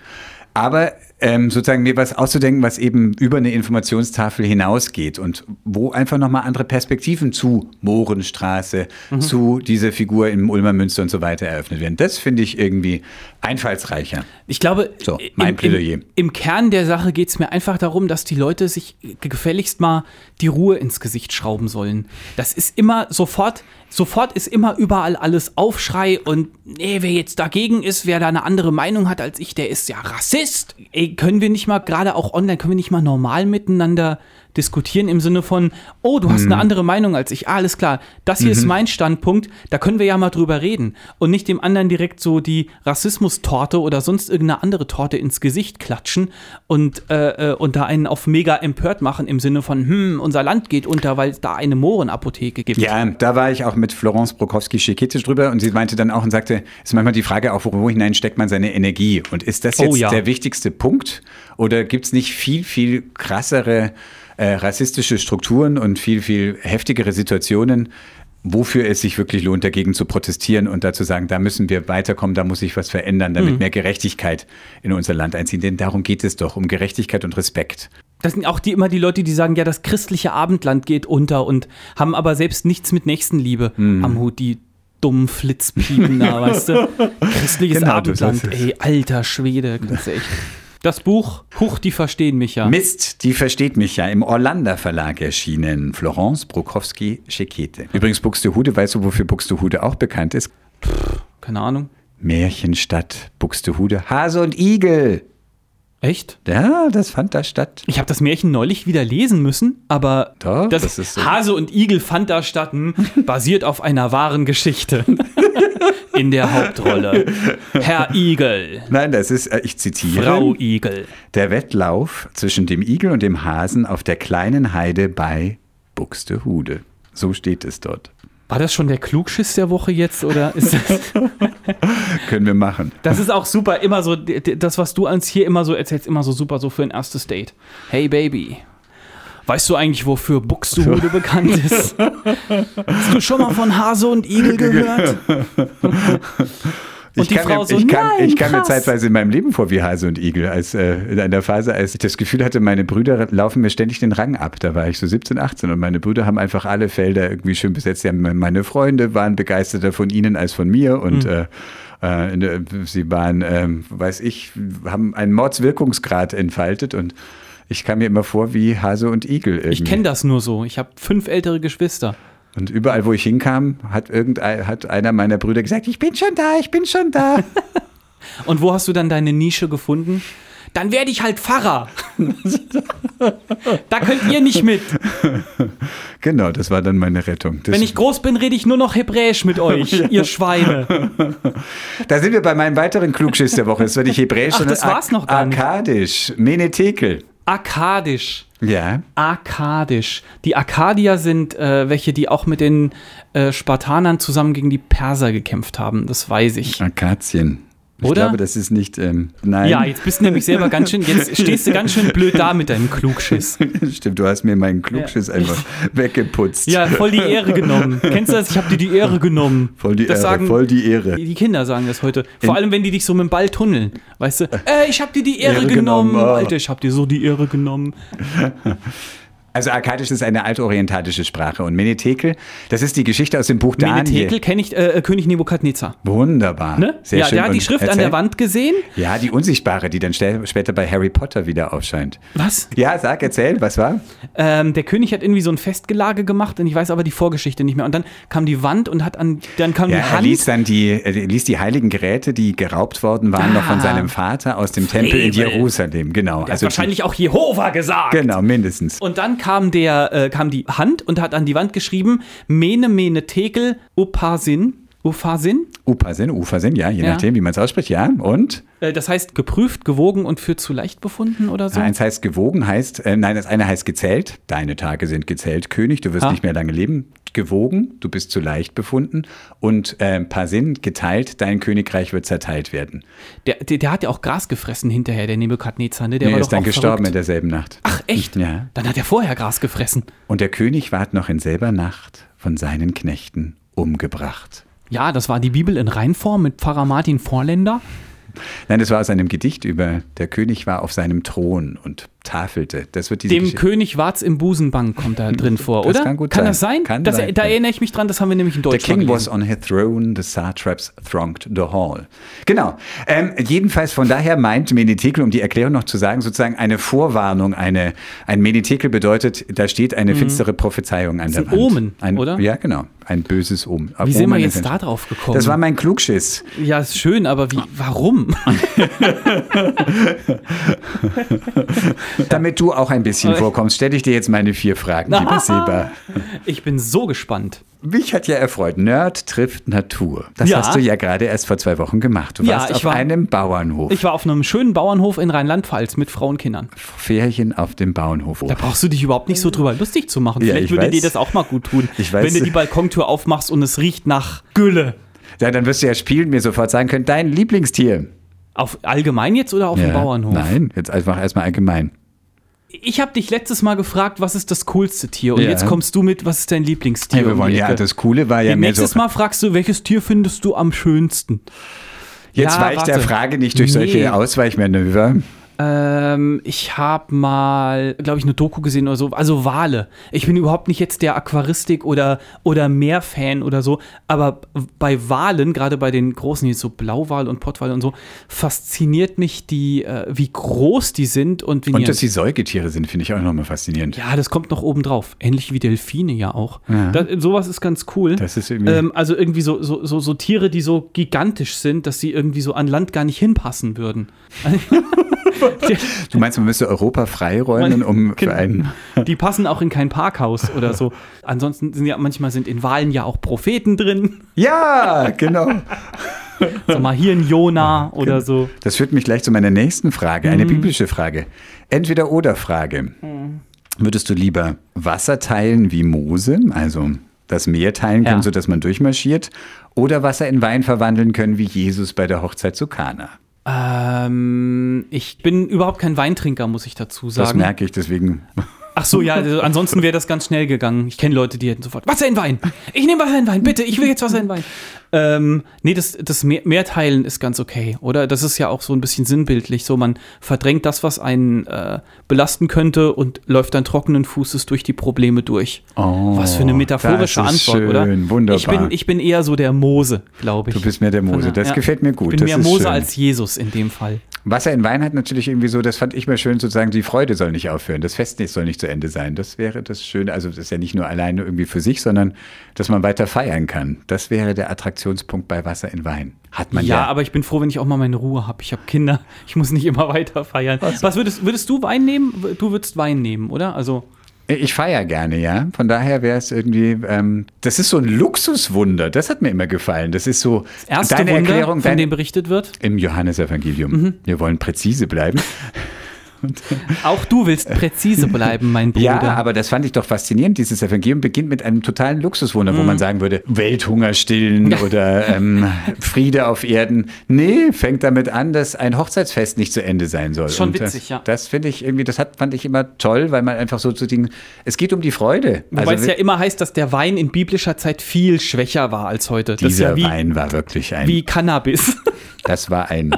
Aber ähm, sozusagen mir was auszudenken, was eben über eine Informationstafel hinausgeht und wo einfach nochmal andere Perspektiven zu Mohrenstraße, zu dieser Figur im Ulmer Münster und so weiter eröffnet werden. Das finde ich irgendwie einfallsreicher. Ich glaube, So, mein im, Plädoyer. Im, im Kern der Sache geht es mir einfach darum, dass die Leute sich gefälligst mal die Ruhe ins Gesicht schrauben sollen. Das ist immer sofort, sofort ist immer überall alles Aufschrei und nee, wer jetzt dagegen ist, wer da eine andere Meinung hat als ich, der ist ja Rassist. Ey, können wir nicht mal, gerade auch online, können wir nicht mal normal miteinander diskutieren im Sinne von, oh, du hast Mhm. eine andere Meinung als ich. Ah, alles klar, das hier ist mein Standpunkt, da können wir ja mal drüber reden. Und nicht dem anderen direkt so die Rassismustorte oder sonst irgendeine andere Torte ins Gesicht klatschen und, äh, äh, und da einen auf mega empört machen im Sinne von, hm, unser Land geht unter, weil es da eine Mohrenapotheke gibt. Ja, da war ich auch mit Florence Brokowski-Schekete drüber und sie meinte dann auch und sagte, es ist manchmal die Frage auch, wo hinein steckt man seine Energie? Und ist das Oh jetzt ja. der wichtigste Punkt? Oder gibt es nicht viel, viel krassere äh, rassistische Strukturen und viel, viel heftigere Situationen, wofür es sich wirklich lohnt, dagegen zu protestieren und dazu sagen, da müssen wir weiterkommen, da muss sich was verändern, Mhm. damit mehr Gerechtigkeit in unser Land einziehen. Denn darum geht es doch, um Gerechtigkeit und Respekt. Das sind auch die, immer die Leute, die sagen, ja, das christliche Abendland geht unter und haben aber selbst nichts mit Nächstenliebe Hm. am Hut, die dummen Flitzpiepen da, weißt du? Christliches Genau, Abendland, ey, alter Schwede, kannst du echt. Das Buch, Huch, die verstehen mich ja. Mist, die versteht mich ja. Im Orlando Verlag erschienen. Florence Brokowski-Schekete. Übrigens, Buxtehude, weißt du, wofür Buxtehude auch bekannt ist? Keine Ahnung. Märchenstadt Buxtehude. Hase und Igel. Echt? Ja, das fand da statt. Ich habe das Märchen neulich wieder lesen müssen, aber Doch, das, das ist so. Hase und Igel fand da statt, hm, basiert auf einer wahren Geschichte. In der Hauptrolle. Herr Igel. Nein, das ist, äh, ich zitiere. Frau Igel. Der Wettlauf zwischen dem Igel und dem Hasen auf der kleinen Heide bei Buxtehude. So steht es dort. War das schon der Klugschiss der Woche jetzt oder ist das, Können wir machen. das ist auch super, immer so, das, was du uns hier immer so erzählst, immer so super so für ein erstes Date. Hey Baby, weißt du eigentlich, wofür Buxtehude bekannt ist? Hast du schon mal von Hase und Igel gehört? Und ich die kam Frau mir, so, ich kam, nein, ich kam mir zeitweise in meinem Leben vor wie Hase und Igel, als äh, in einer Phase, als ich das Gefühl hatte, meine Brüder laufen mir ständig den Rang ab. Da war ich so 17, 18 und meine Brüder haben einfach alle Felder irgendwie schön besetzt. Sie haben, meine Freunde waren begeisterter von ihnen als von mir und Hm. äh, äh, sie waren, ähm, weiß ich, haben einen Mordswirkungsgrad entfaltet und ich kam mir immer vor wie Hase und Igel. Irgendwie. Ich kenne das nur so. Ich habe fünf ältere Geschwister. Und überall, wo ich hinkam, hat irgendein, hat einer meiner Brüder gesagt, ich bin schon da, ich bin schon da. Und wo hast du dann deine Nische gefunden? Dann werde ich halt Pfarrer. da könnt ihr nicht mit. genau, das war dann meine Rettung. Das, Wenn ich groß bin, rede ich nur noch Hebräisch mit euch, ihr Schweine. da sind wir bei meinem weiteren Klugschiss der Woche. Das war nicht Hebräisch, Ach, das war's noch gar nicht. Akkadisch, Menetekel. Akkadisch. Ja, Akkadisch. Die Akkadier sind äh, welche, die auch mit den äh, Spartanern zusammen gegen die Perser gekämpft haben. Das weiß ich. Akazien. Ich Oder? glaube, das ist nicht, ähm, nein. Ja, jetzt bist du nämlich selber ganz schön, jetzt stehst du ganz schön blöd da mit deinem Klugschiss. Stimmt, du hast mir meinen Klugschiss Ja. einfach weggeputzt. Ja, voll die Ehre genommen. Kennst du das? Ich habe dir die Ehre genommen. Voll die das Ehre, sagen, voll die Ehre. Die Kinder sagen das heute. Vor In- allem, wenn die dich so mit dem Ball tunneln. Weißt du, äh, ich hab dir die Ehre, Ehre genommen. genommen, ah. Alter, ich hab dir so die Ehre genommen. Also Akkadisch ist eine altorientalische Sprache und Menetekel, das ist die Geschichte aus dem Buch Daniel. Menetekel kenne ich, äh, König Nebukadnezar. Wunderbar. Ne? Sehr ja, schön. der hat die Schrift an erzähl. der Wand gesehen. Ja, die unsichtbare, die dann später bei Harry Potter wieder aufscheint. Was? Ja, sag, erzähl, was war? Ähm, der König hat irgendwie so ein Festgelage gemacht und ich weiß aber die Vorgeschichte nicht mehr. Und dann kam die Wand und hat an, dann kam Ja, die er Hand. ließ dann die, er ließ die heiligen Geräte, die geraubt worden waren, noch von Ah. seinem Vater aus dem Tempel in Frevel. Jerusalem. Genau. der hat wahrscheinlich auch Jehova gesagt. Genau, mindestens. Und dann kam der, äh, kam die Hand und hat an die Wand geschrieben: Mene, Mene, Tekel, Upasin. Ufasin? Upasin, Ufasin, ja, je Ja. nachdem, wie man es ausspricht, ja. Und Äh, das heißt geprüft, gewogen und für zu leicht befunden oder so? eins heißt gewogen, heißt, äh, nein, das eine heißt gezählt. Deine Tage sind gezählt, König, du wirst Ha. nicht mehr lange leben. Gewogen, du bist zu leicht befunden. Und äh, Pasin, geteilt, dein Königreich wird zerteilt werden. Der, der, der hat ja auch Gras gefressen hinterher, der Nebukadnezar, ne? Der war ist dann gestorben in verrückt. derselben Nacht. Ach, echt? Ja. Dann hat er vorher Gras gefressen. Und der König ward noch in selber Nacht von seinen Knechten umgebracht. Ja, das war die Bibel in Reinform mit Pfarrer Martin Vorländer. Nein, das war aus einem Gedicht über, der König war auf seinem Thron und tafelte. Das wird diese Dem Geschichte- König Warz im Busenbank kommt da drin vor, Das oder? kann gut sein. das sein? Kann das, sein. Da erinnere ich mich dran, das haben wir nämlich in The Deutschland king was gelesen. on his throne, the satraps thronged the hall. Genau. Ähm, jedenfalls von daher meint Menetekel, um die Erklärung noch zu sagen, sozusagen eine Vorwarnung, eine, ein Menetekel bedeutet, da steht eine finstere Prophezeiung an Mhm. ist der ein Wand. Omen, ein, oder? Ja, genau. Ein böses Omen. Wie sind wir Omen jetzt da drauf gekommen? Das war mein Klugschiss. ja, ist schön, aber wie, warum? Damit du auch ein bisschen vorkommst, stelle ich dir jetzt meine vier Fragen, lieber Seba. Ich bin so gespannt. Mich hat ja erfreut, Nerd trifft Natur. Das Ja. hast du ja gerade erst vor zwei Wochen gemacht. Du Ja, warst ich auf war- einem Bauernhof. Ich war auf einem schönen Bauernhof in Rheinland-Pfalz mit Frau und Kindern. Ferien auf dem Bauernhof. Da brauchst du dich überhaupt nicht so drüber lustig zu machen. Ja, Vielleicht ich würde weiß. dir das auch mal gut tun. Wenn du die Balkontür aufmachst und es riecht nach Gülle. Ja, dann wirst du ja spielen mir sofort sagen können, dein Lieblingstier. Auf allgemein jetzt oder auf dem Ja, Bauernhof? Nein, jetzt einfach erstmal allgemein. Ich habe dich letztes Mal gefragt, was ist das coolste Tier? Und Ja. jetzt kommst du mit, was ist dein Lieblingstier? Ja, wir wollen ja, das Coole war ja mehr so. Nächstes Mal fragst du, welches Tier findest du am schönsten? Jetzt Ja, war ich der. Frage nicht durch Nee. solche Ausweichmanöver. Ähm, ich habe mal, glaube ich, eine Doku gesehen oder so. Also Wale. Ich bin überhaupt nicht jetzt der Aquaristik- oder, oder Meerfan oder so. Aber bei Walen, gerade bei den großen, jetzt so Blauwal und Pottwal und so, fasziniert mich die, äh, wie groß die sind und wie Und dass sie Säugetiere sind, finde ich auch nochmal faszinierend. Ja, das kommt noch oben drauf. Ähnlich wie Delfine ja auch. Das, sowas ist ganz cool. Das ist irgendwie- ähm, also irgendwie so, so, so, so Tiere, die so gigantisch sind, dass sie irgendwie so an Land gar nicht hinpassen würden. du meinst, man müsste Europa freiräumen, um für einen. Die passen auch in kein Parkhaus oder so. Ansonsten sind ja manchmal sind in Wahlen ja auch Propheten drin. Ja, genau. Sag mal, hier ein Jona oder so. Das führt mich gleich zu meiner nächsten Frage, eine mhm. biblische Frage. Entweder oder Frage. Mhm. Würdest du lieber Wasser teilen wie Mose, also das Meer teilen können, ja. sodass man durchmarschiert, oder Wasser in Wein verwandeln können wie Jesus bei der Hochzeit zu Kana? Ähm, ich bin überhaupt kein Weintrinker, muss ich dazu sagen. Das merke ich, deswegen. Ach so, ja, also ansonsten wäre das ganz schnell gegangen. Ich kenne Leute, die hätten sofort Wasser in Wein. Ich nehme Wasser in Wein, bitte, ich will jetzt Wasser in Wein. Ähm, nee, das, das Mehrteilen ist ganz okay, oder? Das ist ja auch so ein bisschen sinnbildlich. So, man verdrängt das, was einen äh, belasten könnte und läuft dann trockenen Fußes durch die Probleme durch. Oh, was für eine metaphorische Antwort, schön, oder? Wunderbar. Ich bin, ich bin eher so der Mose, glaube ich. Du bist mehr der Mose, das ja. gefällt mir gut. Ich bin mehr Mose schön. als Jesus in dem Fall. Wasser in Wein hat natürlich irgendwie so, das fand ich mal schön, sozusagen, die Freude soll nicht aufhören, das Fest soll nicht zu Ende sein. Das wäre das Schöne, also das ist ja nicht nur alleine irgendwie für sich, sondern dass man weiter feiern kann. Das wäre der Attraktionspunkt bei Wasser in Wein. Hat man ja. Ja, aber ich bin froh, wenn ich auch mal meine Ruhe habe. Ich habe Kinder, ich muss nicht immer weiter feiern. Was, Was würdest, würdest du Wein nehmen? Du würdest Wein nehmen, oder? Also. Ich feiere gerne, ja. Von daher wäre es irgendwie, ähm, das ist so ein Luxuswunder. Das hat mir immer gefallen. Das ist so das erste deine Wunder, Erklärung, von dein, dem berichtet wird. Im Johannesevangelium. Mhm. Wir wollen präzise bleiben. Auch du willst präzise bleiben, mein Bruder. Ja, aber das fand ich doch faszinierend. Dieses Evangelium beginnt mit einem totalen Luxuswunder, mhm. wo man sagen würde, Welthunger stillen oder ähm, Friede auf Erden. Nee, fängt damit an, dass ein Hochzeitsfest nicht zu Ende sein soll. Schon Und witzig, das, ja. Das finde ich irgendwie, das hat, fand ich immer toll, weil man einfach so zu Dingen, es geht um die Freude. Wobei also, es ja immer heißt, dass der Wein in biblischer Zeit viel schwächer war als heute. Dieser ja wie, Wein war wirklich ein... Wie Cannabis. Das war ein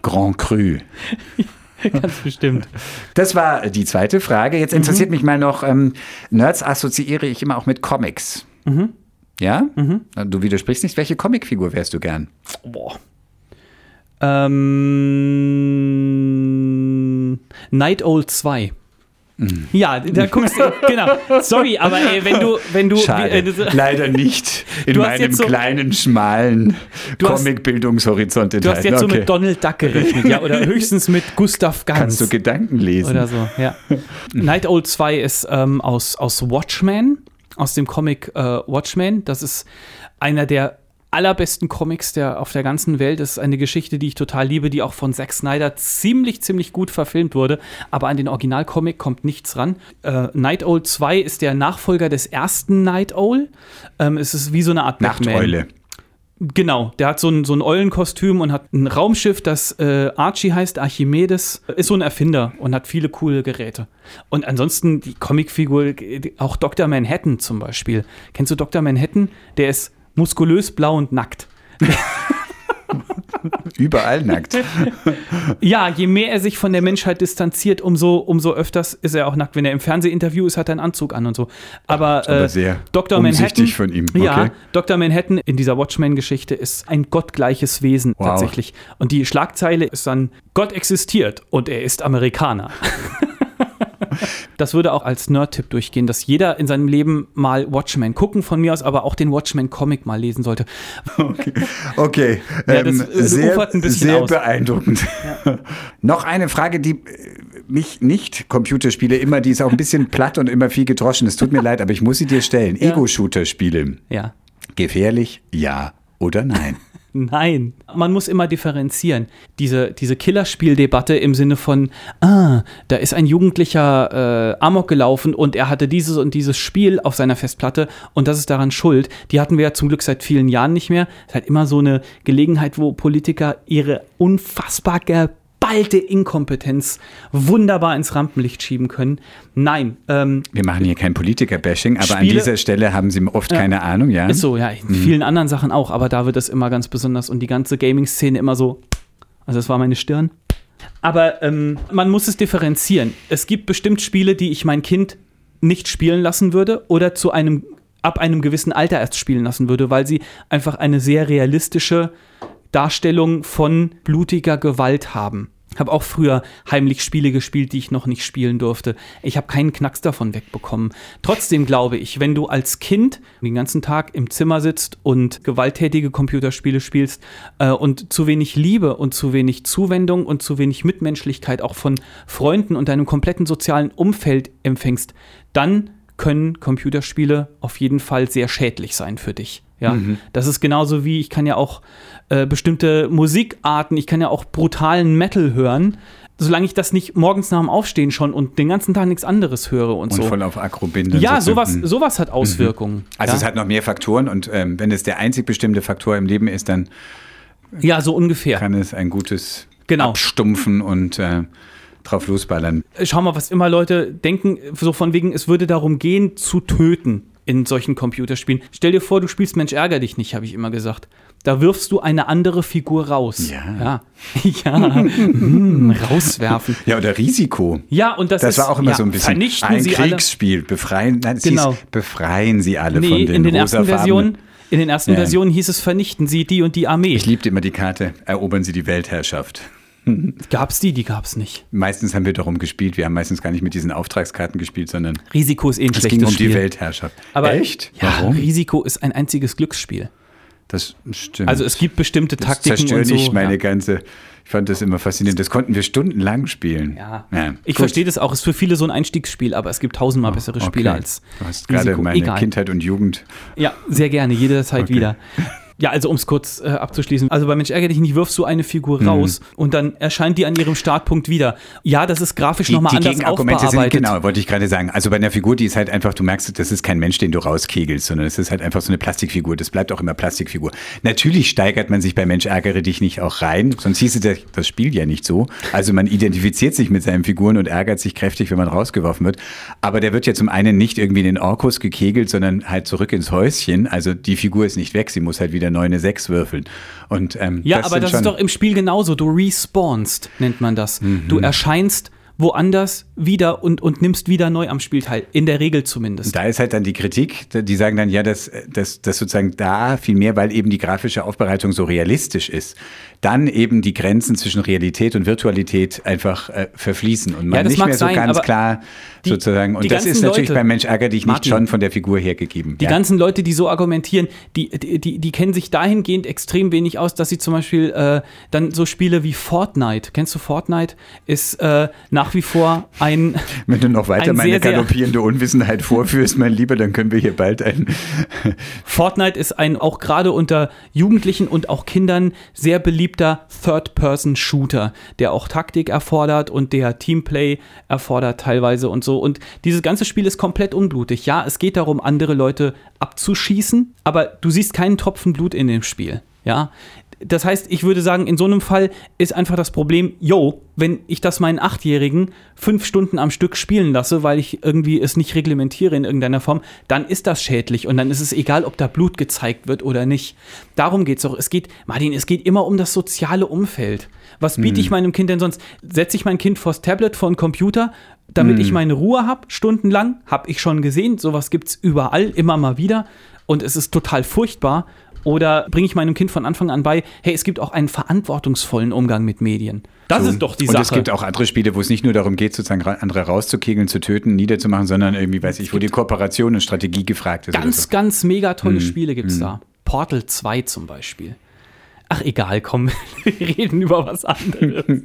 Grand Cru. Ganz bestimmt. Das war die zweite Frage. Jetzt interessiert mhm. mich mal noch, ähm, Nerds assoziiere ich immer auch mit Comics. Mhm. Ja? Mhm. Du widersprichst nicht. Welche Comicfigur wärst du gern? Boah. Ähm, Night Owl 2. Mhm. Ja, da guckst du, genau. Sorry, aber ey, wenn du, wenn du, Schade, äh, leider nicht in meinem so, kleinen, schmalen Comic-Bildungshorizont Du hast jetzt okay. so mit Donald Duck gerechnet, ja, oder höchstens mit Gustav Ganz. Kannst du Gedanken lesen. Oder so, ja. Night Owl 2 ist ähm, aus, aus Watchmen, aus dem Comic äh, Watchmen. Das ist einer der allerbesten Comics der, auf der ganzen Welt. Das ist eine Geschichte, die ich total liebe, die auch von Zack Snyder ziemlich, ziemlich gut verfilmt wurde. Aber an den Originalcomic kommt nichts ran. Äh, Night Owl 2 ist der Nachfolger des ersten Night Owl. Ähm, es ist wie so eine Art Nachteule. Genau, der hat so ein, so ein Eulenkostüm und hat ein Raumschiff, das äh, Archie heißt, Archimedes, ist so ein Erfinder und hat viele coole Geräte. Und ansonsten die Comicfigur, auch Dr. Manhattan zum Beispiel. Kennst du Dr. Manhattan? Der ist muskulös, blau und nackt. Überall nackt. ja, je mehr er sich von der Menschheit distanziert, umso, umso öfters ist er auch nackt. Wenn er im Fernsehinterview ist, hat er einen Anzug an und so. Aber, äh, sehr Dr. Manhattan. von ihm. Okay. Ja, Dr. Manhattan in dieser Watchmen-Geschichte ist ein gottgleiches Wesen wow. tatsächlich. Und die Schlagzeile ist dann: Gott existiert und er ist Amerikaner. Das würde auch als Nerd-Tipp durchgehen, dass jeder in seinem Leben mal Watchmen gucken, von mir aus aber auch den Watchmen-Comic mal lesen sollte. Okay, okay. Ja, das ähm, sehr, sehr beeindruckend. Ja. Noch eine Frage, die äh, mich nicht Computerspiele immer, die ist auch ein bisschen platt und immer viel gedroschen. Es tut mir leid, aber ich muss sie dir stellen. Ja. Ego-Shooter-Spiele. Ja. Gefährlich, ja oder nein? Nein, man muss immer differenzieren. Diese, diese Killerspieldebatte im Sinne von, ah, da ist ein Jugendlicher äh, Amok gelaufen und er hatte dieses und dieses Spiel auf seiner Festplatte und das ist daran schuld. Die hatten wir ja zum Glück seit vielen Jahren nicht mehr. Es ist halt immer so eine Gelegenheit, wo Politiker ihre unfassbar geballte Inkompetenz wunderbar ins Rampenlicht schieben können. Nein. Ähm, Wir machen hier kein Politiker-Bashing, aber Spiele, an dieser Stelle haben Sie oft keine Ahnung, ja? Ist so, ja. In mhm. vielen anderen Sachen auch, aber da wird es immer ganz besonders und die ganze Gaming-Szene immer so. Also, das war meine Stirn. Aber ähm, man muss es differenzieren. Es gibt bestimmt Spiele, die ich mein Kind nicht spielen lassen würde oder zu einem ab einem gewissen Alter erst spielen lassen würde, weil sie einfach eine sehr realistische Darstellung von blutiger Gewalt haben. Habe auch früher heimlich Spiele gespielt, die ich noch nicht spielen durfte. Ich habe keinen Knacks davon wegbekommen. Trotzdem glaube ich, wenn du als Kind den ganzen Tag im Zimmer sitzt und gewalttätige Computerspiele spielst äh, und zu wenig Liebe und zu wenig Zuwendung und zu wenig Mitmenschlichkeit auch von Freunden und deinem kompletten sozialen Umfeld empfängst, dann können Computerspiele auf jeden Fall sehr schädlich sein für dich. Ja, mhm. das ist genauso wie ich kann ja auch äh, bestimmte Musikarten, ich kann ja auch brutalen Metal hören, solange ich das nicht morgens nach dem Aufstehen schon und den ganzen Tag nichts anderes höre und, und so. Und voll auf Akku binden. Ja, so sowas, sowas hat Auswirkungen. Mhm. Also ja? es hat noch mehr Faktoren und ähm, wenn es der einzig bestimmte Faktor im Leben ist, dann ja, so ungefähr. kann es ein gutes genau. Abstumpfen und äh, drauf losballern. Schau mal, was immer Leute denken, so von wegen, es würde darum gehen, zu töten in solchen Computerspielen. Stell dir vor, du spielst Mensch, ärger dich nicht, habe ich immer gesagt. Da wirfst du eine andere Figur raus. Ja. Ja. ja. hm, rauswerfen. Ja, oder Risiko. Ja, und das, das ist, war auch immer ja, so ein bisschen vernichten ein sie Kriegsspiel. Alle. Befreien, nein, genau. hieß, befreien sie alle nee, von den in den ersten Versionen. In den ersten ja. Versionen hieß es, vernichten Sie die und die Armee. Ich liebte immer die Karte, erobern Sie die Weltherrschaft. Gab's die? Die gab's nicht. Meistens haben wir darum gespielt. Wir haben meistens gar nicht mit diesen Auftragskarten gespielt, sondern Risiko ist eh ein es schlechtes ging um Spiel. die Weltherrschaft. Aber Echt? Ja, Warum? Risiko ist ein einziges Glücksspiel. Das stimmt. Also es gibt bestimmte das Taktiken zerstört und so. nicht meine ja. ganze. Ich fand das immer faszinierend. Das konnten wir stundenlang spielen. Ja. Ja, Ich gut. verstehe das auch. Ist für viele so ein Einstiegsspiel, aber es gibt tausendmal bessere Okay. Spiele als Du hast gerade Risiko. meine Egal. Kindheit und Jugend. Ja, sehr gerne, jederzeit Okay. wieder. Ja, also um es kurz äh, abzuschließen. Also bei Mensch ärger dich nicht, wirfst du eine Figur Mhm. raus und dann erscheint die an ihrem Startpunkt wieder. Ja, das ist grafisch nochmal anders Gegenargumente sind, genau, wollte ich gerade sagen. Also bei einer Figur, die ist halt einfach, du merkst, das ist kein Mensch, den du rauskegelst, sondern es ist halt einfach so eine Plastikfigur. Das bleibt auch immer Plastikfigur. Natürlich steigert man sich bei Mensch ärgere dich nicht auch rein, sonst hieße das, das Spiel ja nicht so. Also man identifiziert sich mit seinen Figuren und ärgert sich kräftig, wenn man rausgeworfen wird. Aber der wird ja zum einen nicht irgendwie in den Orkus gekegelt, sondern halt zurück ins Häuschen. Also die Figur ist nicht weg, sie muss halt wieder neu eine 6 würfeln. Und, ähm, Ja, das aber das ist doch im Spiel genauso. Du respawnst, nennt man das. Mhm. Du erscheinst woanders wieder und, und nimmst wieder neu am Spiel teil. In der Regel zumindest. Da ist halt dann die Kritik, die sagen dann, ja, dass, dass, dass sozusagen da viel mehr, weil eben die grafische Aufbereitung so realistisch ist, dann eben die Grenzen zwischen Realität und Virtualität einfach äh, verfließen und man Ja, nicht mehr so sein, ganz klar die- sozusagen, und das ist natürlich Leute- beim Mensch ärger dich nicht schon von der Figur her gegeben. Die ja. ganzen Leute, die so argumentieren, die, die, die, die kennen sich dahingehend extrem wenig aus, dass sie zum Beispiel äh, dann so Spiele wie Fortnite, kennst du Fortnite, ist äh, nach wie vor ein, Wenn du noch weiter ein meine sehr, sehr- galoppierende Unwissenheit vorführst, mein Lieber, dann können wir hier bald ein. Fortnite ist ein auch gerade unter Jugendlichen und auch Kindern sehr beliebter Third-Person-Shooter, der auch Taktik erfordert und der Teamplay erfordert teilweise und so. Und dieses ganze Spiel ist komplett unblutig. Ja, es geht darum, andere Leute abzuschießen, aber du siehst keinen Tropfen Blut in dem Spiel. Ja, das heißt, ich würde sagen, in so einem Fall ist einfach das Problem, yo, wenn ich das meinen Achtjährigen fünf Stunden am Stück spielen lasse, weil ich irgendwie es nicht reglementiere in irgendeiner Form, dann ist das schädlich und dann ist es egal, ob da Blut gezeigt wird oder nicht. Darum geht es doch. Es geht, Martin, es geht immer um das soziale Umfeld. Was biete ich meinem Kind denn sonst? Setze ich mein Kind vors Tablet, vor den Computer, damit ich meine Ruhe habe, stundenlang? Habe ich schon gesehen. Sowas gibt es überall, immer mal wieder. Und es ist total furchtbar. Oder bringe ich meinem Kind von Anfang an bei, hey, es gibt auch einen verantwortungsvollen Umgang mit Medien. Das So. ist doch die und Sache. es gibt auch andere Spiele, wo es nicht nur darum geht, sozusagen andere rauszukegeln, zu töten, niederzumachen, sondern irgendwie, weiß ich, wo die Kooperation und Strategie gefragt ist. ganz, so. ganz mega tolle Hm. Spiele gibt es da. Portal 2 zum Beispiel. Ach, egal, komm, wir reden über was anderes.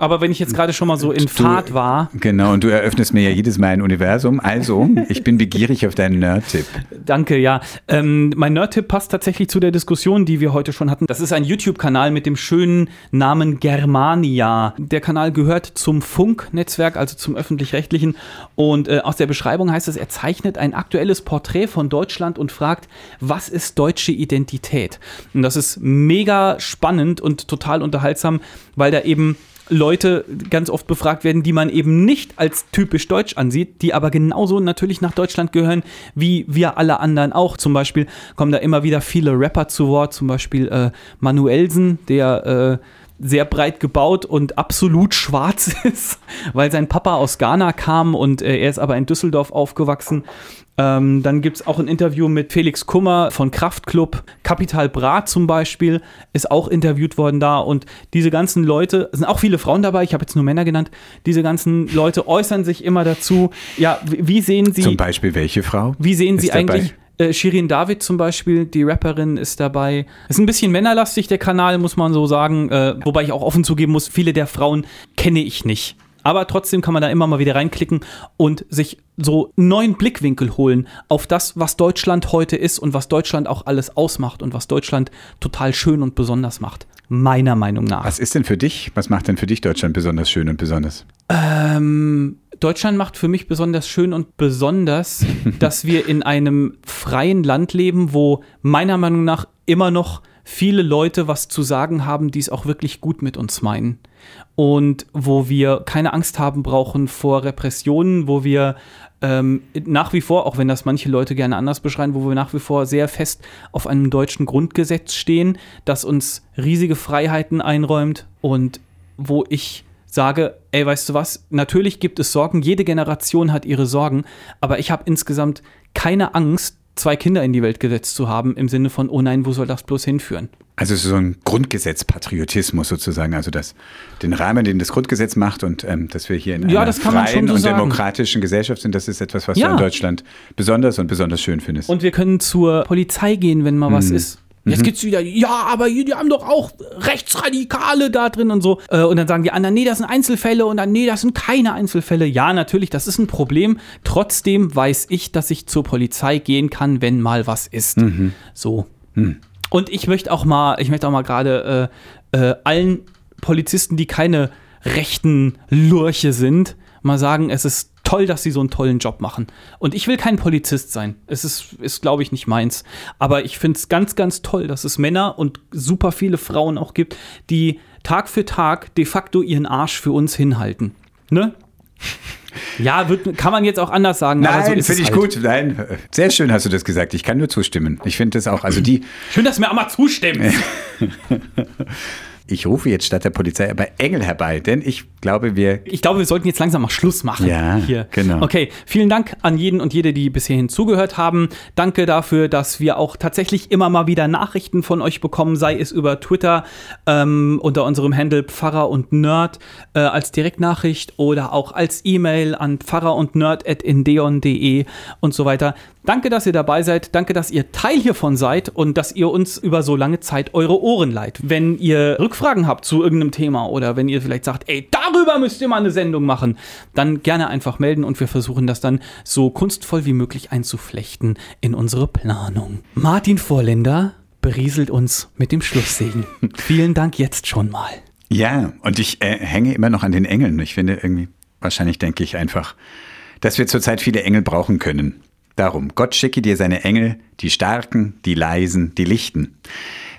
Aber wenn ich jetzt gerade schon mal so in Fahrt war, Genau, und du eröffnest mir ja jedes Mal ein Universum. Also, ich bin begierig auf deinen Nerd-Tipp. Danke, ja. Ähm, mein Nerd-Tipp passt tatsächlich zu der Diskussion, die wir heute schon hatten. Das ist ein YouTube-Kanal mit dem schönen Namen Germania. Der Kanal gehört zum Funk-Netzwerk, also zum öffentlich-rechtlichen. Und äh, aus der Beschreibung heißt es, er zeichnet ein aktuelles Porträt von Deutschland und fragt, was ist deutsche Identität? Und das ist mega spannend und total unterhaltsam, weil da eben Leute ganz oft befragt werden, die man eben nicht als typisch deutsch ansieht, die aber genauso natürlich nach Deutschland gehören, wie wir alle anderen auch. Zum Beispiel kommen da immer wieder viele Rapper zu Wort, zum Beispiel äh, Manuelsen, der äh, sehr breit gebaut und absolut schwarz ist, weil sein Papa aus Ghana kam und äh, er ist aber in Düsseldorf aufgewachsen. Ähm, dann gibt es auch ein Interview mit Felix Kummer von Kraftklub. Kapital Brat zum Beispiel ist auch interviewt worden da. Und diese ganzen Leute, es sind auch viele Frauen dabei, ich habe jetzt nur Männer genannt, diese ganzen Leute äußern sich immer dazu. Ja, wie sehen sie. Zum Beispiel welche Frau? Wie sehen sie eigentlich. Äh, Shirin David zum Beispiel, die Rapperin, ist dabei. Ist ein bisschen männerlastig, der Kanal, muss man so sagen. Äh, wobei ich auch offen zugeben muss, viele der Frauen kenne ich nicht. Aber trotzdem kann man da immer mal wieder reinklicken und sich so einen neuen Blickwinkel holen auf das, was Deutschland heute ist und was Deutschland auch alles ausmacht und was Deutschland total schön und besonders macht. Meiner Meinung nach. Was ist denn für dich, was macht denn für dich Deutschland besonders schön und besonders? Ähm, Deutschland macht für mich besonders schön und besonders, dass wir in einem freien Land leben, wo meiner Meinung nach immer noch viele Leute was zu sagen haben, die es auch wirklich gut mit uns meinen. Und wo wir keine Angst haben brauchen vor Repressionen, wo wir ähm, nach wie vor, auch wenn das manche Leute gerne anders beschreiben, wo wir nach wie vor sehr fest auf einem deutschen Grundgesetz stehen, das uns riesige Freiheiten einräumt und wo ich sage, ey, weißt du was, natürlich gibt es Sorgen, jede Generation hat ihre Sorgen, aber ich habe insgesamt keine Angst, zwei Kinder in die Welt gesetzt zu haben, im Sinne von, oh nein, wo soll das bloß hinführen? Also so ein Grundgesetz-Patriotismus sozusagen, also das, den Rahmen, den das Grundgesetz macht und ähm, dass wir hier in ja, einer freien so und sagen. demokratischen Gesellschaft sind, das ist etwas, was ja. du in Deutschland besonders und besonders schön findest. Und wir können zur Polizei gehen, wenn mal hm. was ist. Jetzt mhm. geht's wieder, ja, aber die haben doch auch Rechtsradikale da drin und so. Äh, und dann sagen die anderen, nee, das sind Einzelfälle und dann, nee, das sind keine Einzelfälle. Ja, natürlich, das ist ein Problem. Trotzdem weiß ich, dass ich zur Polizei gehen kann, wenn mal was ist. Mhm. So. Mhm. Und ich möchte auch mal, ich möchte auch mal gerade äh, äh, allen Polizisten, die keine rechten Lurche sind, mal sagen, es ist toll, dass sie so einen tollen Job machen. Und ich will kein Polizist sein. Es ist, ist glaube ich, nicht meins. Aber ich finde es ganz, ganz toll, dass es Männer und super viele Frauen auch gibt, die Tag für Tag de facto ihren Arsch für uns hinhalten. Ne? Ja, wird, kann man jetzt auch anders sagen. Nein, so finde ich halt. gut. Nein, sehr schön hast du das gesagt. Ich kann nur zustimmen. Ich finde das auch, also die. Schön, dass mir auch mal zustimmst. Ich rufe jetzt statt der Polizei aber Engel herbei, denn ich glaube, wir. Ich glaube, wir sollten jetzt langsam mal Schluss machen. Ja, hier. genau. Okay, vielen Dank an jeden und jede, die bis hierhin zugehört haben. Danke dafür, dass wir auch tatsächlich immer mal wieder Nachrichten von euch bekommen, sei es über Twitter ähm, unter unserem Handle Pfarrer und Nerd äh, als Direktnachricht oder auch als E-Mail an pfarrer und nerd.indeon.de und so weiter. Danke, dass ihr dabei seid. Danke, dass ihr Teil hiervon seid und dass ihr uns über so lange Zeit eure Ohren leiht. Wenn ihr Rückfragen habt zu irgendeinem Thema oder wenn ihr vielleicht sagt, ey, darüber müsst ihr mal eine Sendung machen, dann gerne einfach melden und wir versuchen das dann so kunstvoll wie möglich einzuflechten in unsere Planung. Martin Vorländer berieselt uns mit dem Schlusssegen. Vielen Dank jetzt schon mal. Ja, und ich äh, hänge immer noch an den Engeln. Ich finde irgendwie, wahrscheinlich denke ich einfach, dass wir zurzeit viele Engel brauchen können. Darum, Gott schicke dir seine Engel, die Starken, die Leisen, die Lichten.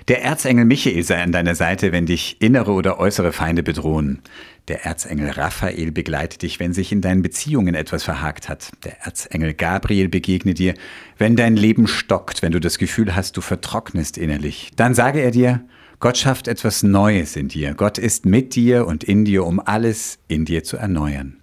Der Erzengel Michael sei an deiner Seite, wenn dich innere oder äußere Feinde bedrohen. Der Erzengel Raphael begleitet dich, wenn sich in deinen Beziehungen etwas verhakt hat. Der Erzengel Gabriel begegne dir, wenn dein Leben stockt, wenn du das Gefühl hast, du vertrocknest innerlich. Dann sage er dir, Gott schafft etwas Neues in dir. Gott ist mit dir und in dir, um alles in dir zu erneuern.